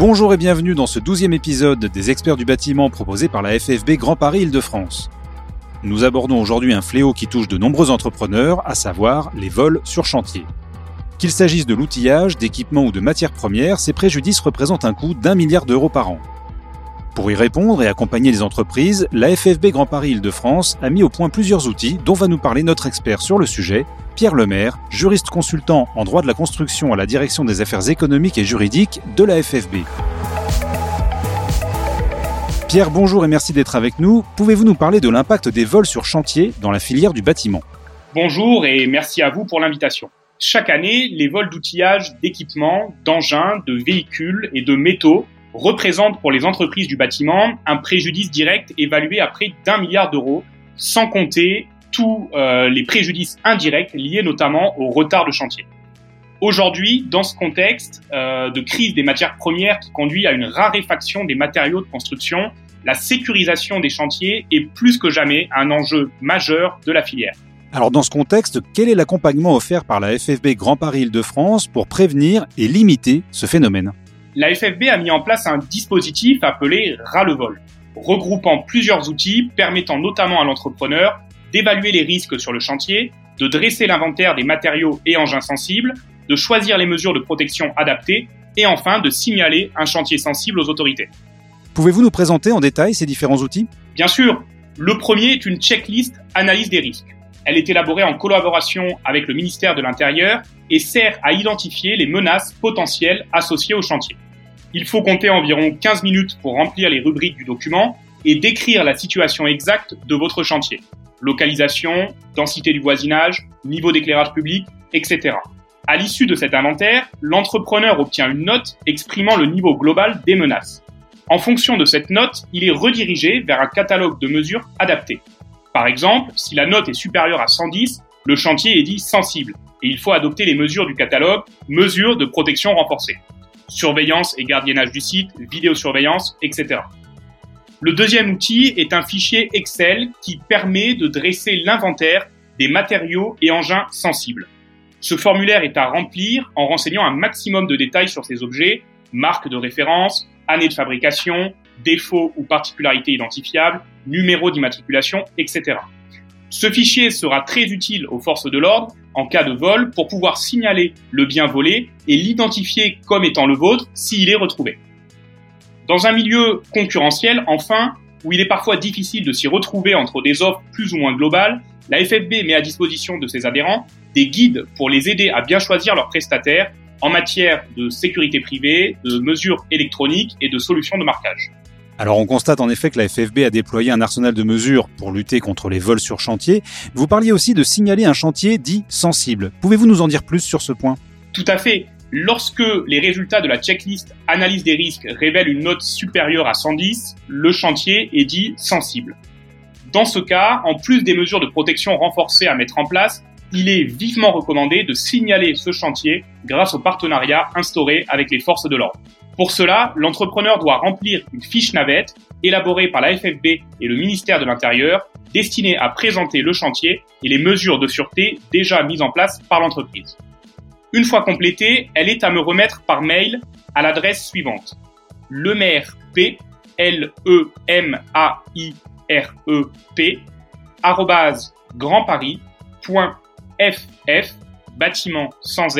Bonjour et bienvenue dans ce douzième épisode des experts du bâtiment proposé par la FFB Grand Paris Île-de-France. Nous abordons aujourd'hui un fléau qui touche de nombreux entrepreneurs, à savoir les vols sur chantier. Qu'il s'agisse de l'outillage, d'équipements ou de matières premières, ces préjudices représentent un coût d'un milliard d'euros par an. Pour y répondre et accompagner les entreprises, la FFB Grand Paris Île-de-France a mis au point plusieurs outils dont va nous parler notre expert sur le sujet, Pierre Lemaire, juriste consultant en droit de la construction à la direction des affaires économiques et juridiques de la FFB. Pierre, bonjour et merci d'être avec nous. Pouvez-vous nous parler de l'impact des vols sur chantier dans la filière du bâtiment? Bonjour et merci à vous pour l'invitation. Chaque année, les vols d'outillage, d'équipements, d'engins, de véhicules et de métaux représente pour les entreprises du bâtiment un préjudice direct évalué à près d'un milliard d'euros, sans compter tous euh, les préjudices indirects liés notamment au retard de chantier. Aujourd'hui, dans ce contexte euh, de crise des matières premières qui conduit à une raréfaction des matériaux de construction, la sécurisation des chantiers est plus que jamais un enjeu majeur de la filière. Alors dans ce contexte, quel est l'accompagnement offert par la FFB Grand Paris Île-de-France pour prévenir et limiter ce phénomène? La FFB a mis en place un dispositif appelé Ras-le-Vol, regroupant plusieurs outils permettant notamment à l'entrepreneur d'évaluer les risques sur le chantier, de dresser l'inventaire des matériaux et engins sensibles, de choisir les mesures de protection adaptées et enfin de signaler un chantier sensible aux autorités. Pouvez-vous nous présenter en détail ces différents outils? Bien sûr. Le premier est une checklist analyse des risques. Elle est élaborée en collaboration avec le ministère de l'Intérieur et sert à identifier les menaces potentielles associées au chantier. Il faut compter environ 15 minutes pour remplir les rubriques du document et décrire la situation exacte de votre chantier. Localisation, densité du voisinage, niveau d'éclairage public, etc. À l'issue de cet inventaire, l'entrepreneur obtient une note exprimant le niveau global des menaces. En fonction de cette note, il est redirigé vers un catalogue de mesures adaptées. Par exemple, si la note est supérieure à 110, le chantier est dit sensible et il faut adopter les mesures du catalogue mesures de protection renforcée. Surveillance et gardiennage du site, vidéosurveillance, etc. Le deuxième outil est un fichier Excel qui permet de dresser l'inventaire des matériaux et engins sensibles. Ce formulaire est à remplir en renseignant un maximum de détails sur ces objets, marque de référence, année de fabrication, défauts ou particularités identifiables, numéro d'immatriculation, etc. Ce fichier sera très utile aux forces de l'ordre en cas de vol pour pouvoir signaler le bien volé et l'identifier comme étant le vôtre s'il est retrouvé. Dans un milieu concurrentiel, enfin, où il est parfois difficile de s'y retrouver entre des offres plus ou moins globales, la FFB met à disposition de ses adhérents des guides pour les aider à bien choisir leurs prestataires en matière de sécurité privée, de mesures électroniques et de solutions de marquage. Alors on constate en effet que la FFB a déployé un arsenal de mesures pour lutter contre les vols sur chantier. Vous parliez aussi de signaler un chantier dit sensible. Pouvez-vous nous en dire plus sur ce point? Tout à fait. Lorsque les résultats de la checklist analyse des risques révèlent une note supérieure à 110, le chantier est dit sensible. Dans ce cas, en plus des mesures de protection renforcées à mettre en place, il est vivement recommandé de signaler ce chantier grâce au partenariat instauré avec les forces de l'ordre. Pour cela, l'entrepreneur doit remplir une fiche navette élaborée par la FFB et le ministère de l'Intérieur destinée à présenter le chantier et les mesures de sûreté déjà mises en place par l'entreprise. Une fois complétée, elle est à me remettre par mail à l'adresse suivante lemaire p l e m a i r e p sans.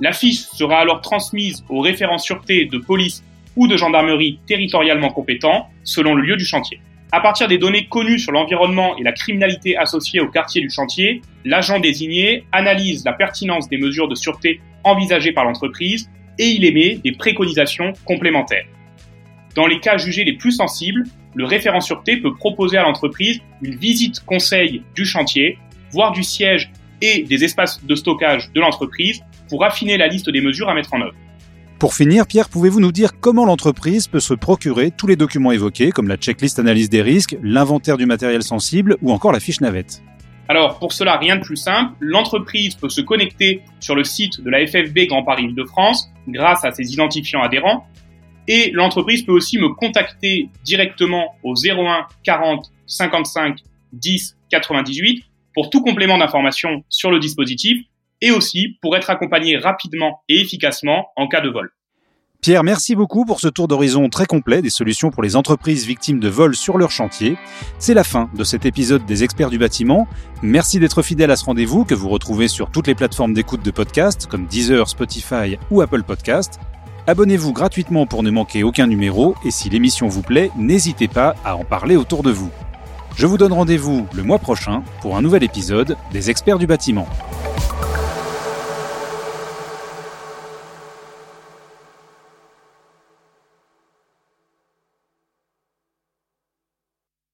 La fiche sera alors transmise au référent sûreté de police ou de gendarmerie territorialement compétent selon le lieu du chantier. À partir des données connues sur l'environnement et la criminalité associée au quartier du chantier, l'agent désigné analyse la pertinence des mesures de sûreté envisagées par l'entreprise et il émet des préconisations complémentaires. Dans les cas jugés les plus sensibles, le référent sûreté peut proposer à l'entreprise une visite conseil du chantier, voire du siège et des espaces de stockage de l'entreprise pour affiner la liste des mesures à mettre en œuvre. Pour finir, Pierre, pouvez-vous nous dire comment l'entreprise peut se procurer tous les documents évoqués, comme la checklist analyse des risques, l'inventaire du matériel sensible ou encore la fiche navette? Alors pour cela, rien de plus simple, l'entreprise peut se connecter sur le site de la FFB Grand Paris Île-de-France grâce à ses identifiants adhérents. Et l'entreprise peut aussi me contacter directement au 01 40 55 10 98 pour tout complément d'information sur le dispositif et aussi pour être accompagné rapidement et efficacement en cas de vol. Pierre, merci beaucoup pour ce tour d'horizon très complet des solutions pour les entreprises victimes de vols sur leur chantier. C'est la fin de cet épisode des experts du bâtiment. Merci d'être fidèle à ce rendez-vous que vous retrouvez sur toutes les plateformes d'écoute de podcast comme Deezer, Spotify ou Apple Podcast. Abonnez-vous gratuitement pour ne manquer aucun numéro et si l'émission vous plaît, n'hésitez pas à en parler autour de vous. Je vous donne rendez-vous le mois prochain pour un nouvel épisode des experts du bâtiment.